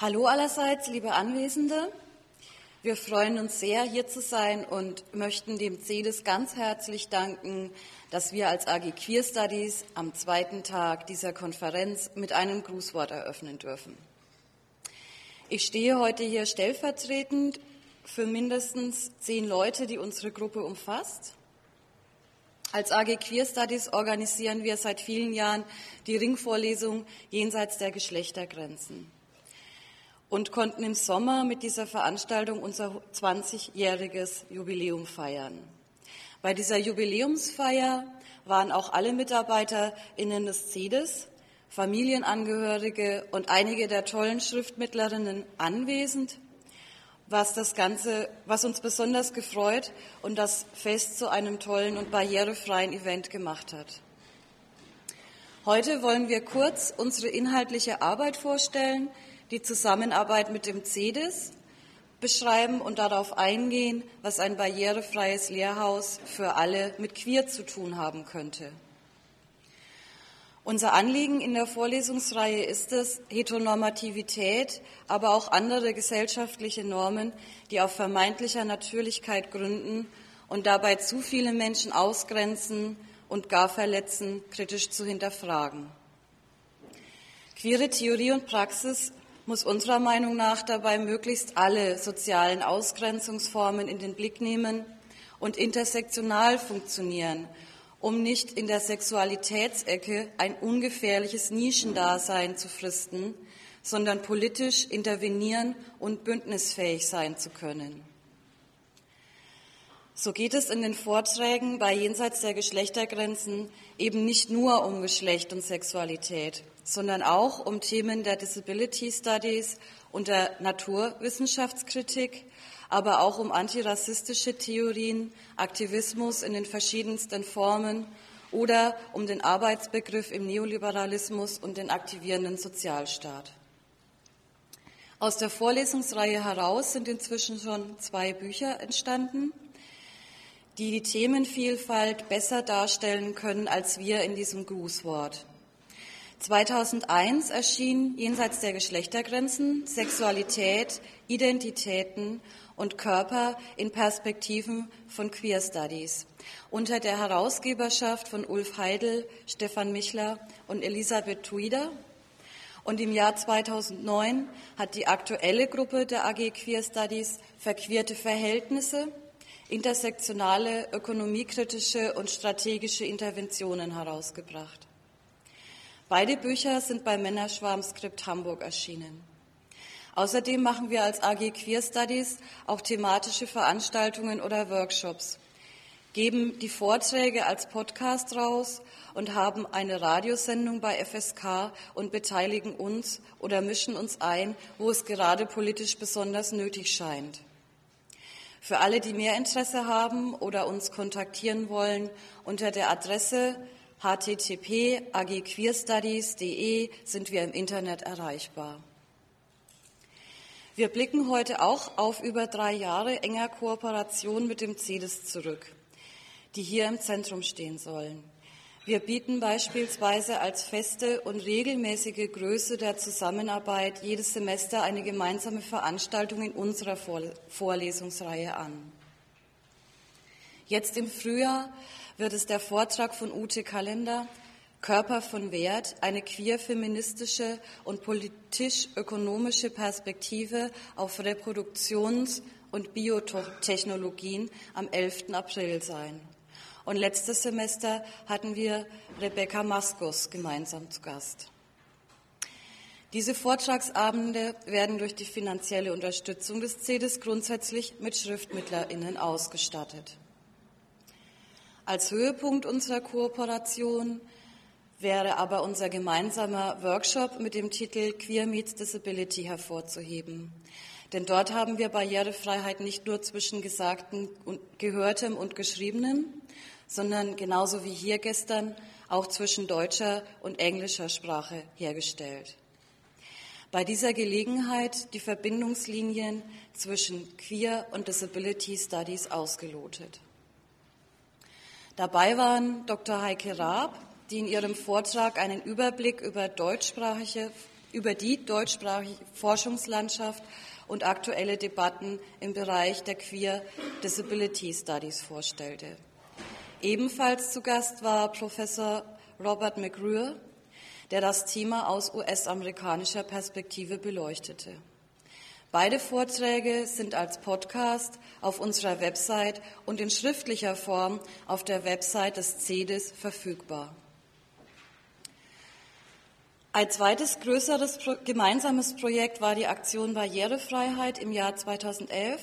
Hallo allerseits, liebe Anwesende. Wir freuen uns sehr, hier zu sein und möchten dem CEDES ganz herzlich danken, dass wir als AG Queer Studies am zweiten Tag dieser Konferenz mit einem Grußwort eröffnen dürfen. Ich stehe heute hier stellvertretend für mindestens zehn Leute, die unsere Gruppe umfasst. Als AG Queer Studies organisieren wir seit vielen Jahren die Ringvorlesung jenseits der Geschlechtergrenzen und konnten im Sommer mit dieser Veranstaltung unser 20-jähriges Jubiläum feiern. Bei dieser Jubiläumsfeier waren auch alle MitarbeiterInnen des CEDES, Familienangehörige und einige der tollen Schriftmittlerinnen anwesend was das Ganze, was uns besonders gefreut und das Fest zu einem tollen und barrierefreien Event gemacht hat. Heute wollen wir kurz unsere inhaltliche Arbeit vorstellen, die Zusammenarbeit mit dem CEDES beschreiben und darauf eingehen, was ein barrierefreies Lehrhaus für alle mit Queer zu tun haben könnte. Unser Anliegen in der Vorlesungsreihe ist es, Heteronormativität, aber auch andere gesellschaftliche Normen, die auf vermeintlicher Natürlichkeit gründen und dabei zu viele Menschen ausgrenzen und gar verletzen, kritisch zu hinterfragen. Queere Theorie und Praxis muss unserer Meinung nach dabei möglichst alle sozialen Ausgrenzungsformen in den Blick nehmen und intersektional funktionieren um nicht in der Sexualitätsecke ein ungefährliches Nischendasein zu fristen, sondern politisch intervenieren und bündnisfähig sein zu können. So geht es in den Vorträgen bei Jenseits der Geschlechtergrenzen eben nicht nur um Geschlecht und Sexualität, sondern auch um Themen der Disability Studies und der Naturwissenschaftskritik, aber auch um antirassistische Theorien, Aktivismus in den verschiedensten Formen oder um den Arbeitsbegriff im Neoliberalismus und den aktivierenden Sozialstaat. Aus der Vorlesungsreihe heraus sind inzwischen schon zwei Bücher entstanden, die die Themenvielfalt besser darstellen können als wir in diesem Grußwort. 2001 erschien Jenseits der Geschlechtergrenzen Sexualität, Identitäten und Körper in Perspektiven von Queer Studies unter der Herausgeberschaft von Ulf Heidel, Stefan Michler und Elisabeth Tuida. Und im Jahr 2009 hat die aktuelle Gruppe der AG Queer Studies Verqueerte Verhältnisse, intersektionale, ökonomiekritische und strategische Interventionen herausgebracht. Beide Bücher sind bei Männerschwarm Skript Hamburg erschienen. Außerdem machen wir als AG Queer Studies auch thematische Veranstaltungen oder Workshops, geben die Vorträge als Podcast raus und haben eine Radiosendung bei FSK und beteiligen uns oder mischen uns ein, wo es gerade politisch besonders nötig scheint. Für alle, die mehr Interesse haben oder uns kontaktieren wollen, unter der Adresse http agqueerstudies.de sind wir im Internet erreichbar. Wir blicken heute auch auf über drei Jahre enger Kooperation mit dem CEDES zurück, die hier im Zentrum stehen sollen. Wir bieten beispielsweise als feste und regelmäßige Größe der Zusammenarbeit jedes Semester eine gemeinsame Veranstaltung in unserer Vorlesungsreihe an. Jetzt im Frühjahr wird es der Vortrag von Ute Kalender Körper von Wert, eine queer-feministische und politisch-ökonomische Perspektive auf Reproduktions- und Biotechnologien am 11. April sein. Und letztes Semester hatten wir Rebecca Maskos gemeinsam zu Gast. Diese Vortragsabende werden durch die finanzielle Unterstützung des CEDES grundsätzlich mit SchriftmittlerInnen ausgestattet. Als Höhepunkt unserer Kooperation wäre aber unser gemeinsamer Workshop mit dem Titel Queer Meets Disability hervorzuheben. Denn dort haben wir Barrierefreiheit nicht nur zwischen Gesagten und Gehörtem und Geschriebenem, sondern genauso wie hier gestern auch zwischen deutscher und englischer Sprache hergestellt. Bei dieser Gelegenheit die Verbindungslinien zwischen Queer und Disability Studies ausgelotet. Dabei waren Dr. Heike Raab, die in ihrem Vortrag einen Überblick über deutschsprachige über die deutschsprachige Forschungslandschaft und aktuelle Debatten im Bereich der Queer Disability Studies vorstellte. Ebenfalls zu Gast war Professor Robert McGrew, der das Thema aus US-amerikanischer Perspektive beleuchtete. Beide Vorträge sind als Podcast auf unserer Website und in schriftlicher Form auf der Website des CEDIS verfügbar. Ein zweites größeres gemeinsames Projekt war die Aktion Barrierefreiheit im Jahr 2011.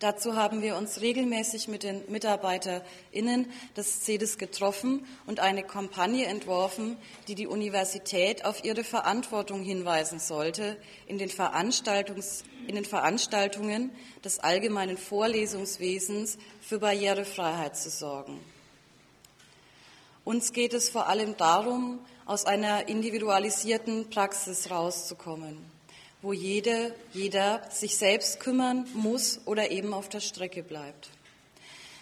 Dazu haben wir uns regelmäßig mit den MitarbeiterInnen des CEDIS getroffen und eine Kampagne entworfen, die die Universität auf ihre Verantwortung hinweisen sollte, in den, in den Veranstaltungen des allgemeinen Vorlesungswesens für Barrierefreiheit zu sorgen. Uns geht es vor allem darum, aus einer individualisierten Praxis rauszukommen, wo jede, jeder sich selbst kümmern muss oder eben auf der Strecke bleibt.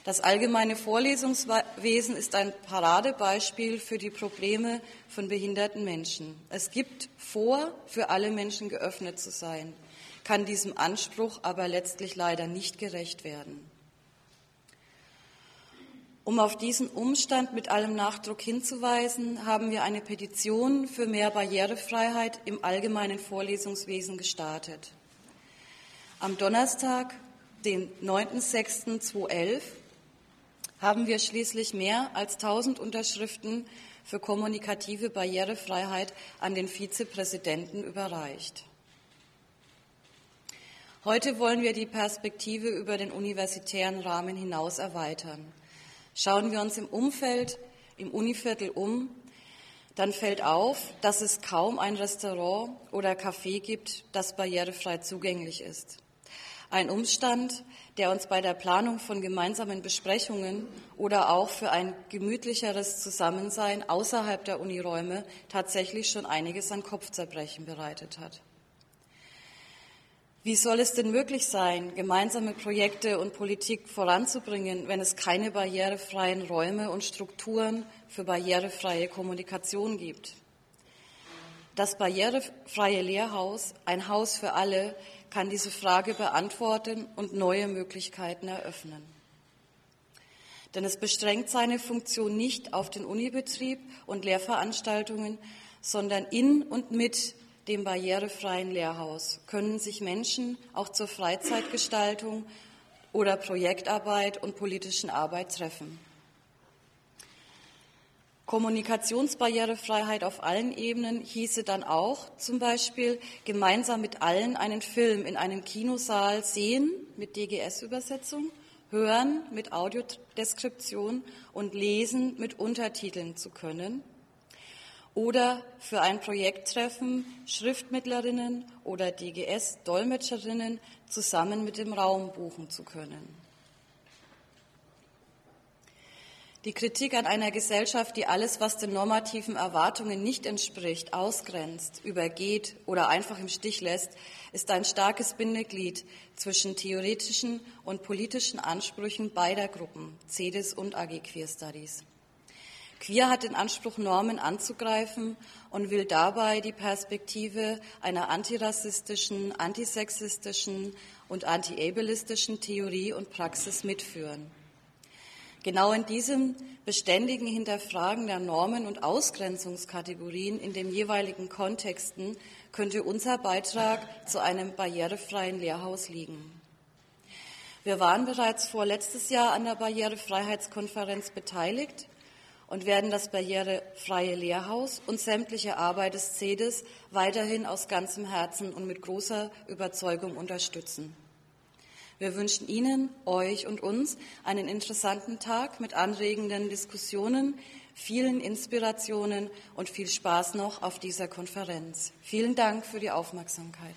Das allgemeine Vorlesungswesen ist ein Paradebeispiel für die Probleme von behinderten Menschen. Es gibt vor, für alle Menschen geöffnet zu sein, kann diesem Anspruch aber letztlich leider nicht gerecht werden. Um auf diesen Umstand mit allem Nachdruck hinzuweisen, haben wir eine Petition für mehr Barrierefreiheit im allgemeinen Vorlesungswesen gestartet. Am Donnerstag, den 9.06.2011, haben wir schließlich mehr als 1000 Unterschriften für kommunikative Barrierefreiheit an den Vizepräsidenten überreicht. Heute wollen wir die Perspektive über den universitären Rahmen hinaus erweitern. Schauen wir uns im Umfeld, im Univiertel um, dann fällt auf, dass es kaum ein Restaurant oder Café gibt, das barrierefrei zugänglich ist. Ein Umstand, der uns bei der Planung von gemeinsamen Besprechungen oder auch für ein gemütlicheres Zusammensein außerhalb der Uniräume tatsächlich schon einiges an Kopfzerbrechen bereitet hat. Wie soll es denn möglich sein, gemeinsame Projekte und Politik voranzubringen, wenn es keine barrierefreien Räume und Strukturen für barrierefreie Kommunikation gibt? Das barrierefreie Lehrhaus, ein Haus für alle, kann diese Frage beantworten und neue Möglichkeiten eröffnen. Denn es beschränkt seine Funktion nicht auf den Unibetrieb und Lehrveranstaltungen, sondern in und mit dem barrierefreien Lehrhaus können sich Menschen auch zur Freizeitgestaltung oder Projektarbeit und politischen Arbeit treffen. Kommunikationsbarrierefreiheit auf allen Ebenen hieße dann auch zum Beispiel gemeinsam mit allen einen Film in einem Kinosaal sehen mit DGS-Übersetzung, hören mit Audiodeskription und lesen mit Untertiteln zu können oder für ein Projekttreffen Schriftmittlerinnen oder DGS-Dolmetscherinnen zusammen mit dem Raum buchen zu können. Die Kritik an einer Gesellschaft, die alles, was den normativen Erwartungen nicht entspricht, ausgrenzt, übergeht oder einfach im Stich lässt, ist ein starkes Bindeglied zwischen theoretischen und politischen Ansprüchen beider Gruppen, CEDIS und AG Queer Studies. Queer hat den Anspruch, Normen anzugreifen und will dabei die Perspektive einer antirassistischen, antisexistischen und anti-ableistischen Theorie und Praxis mitführen. Genau in diesem beständigen Hinterfragen der Normen und Ausgrenzungskategorien in den jeweiligen Kontexten könnte unser Beitrag zu einem barrierefreien Lehrhaus liegen. Wir waren bereits vor letztes Jahr an der Barrierefreiheitskonferenz beteiligt und werden das barrierefreie Lehrhaus und sämtliche Arbeit des CEDES weiterhin aus ganzem Herzen und mit großer Überzeugung unterstützen. Wir wünschen Ihnen, euch und uns einen interessanten Tag mit anregenden Diskussionen, vielen Inspirationen und viel Spaß noch auf dieser Konferenz. Vielen Dank für die Aufmerksamkeit.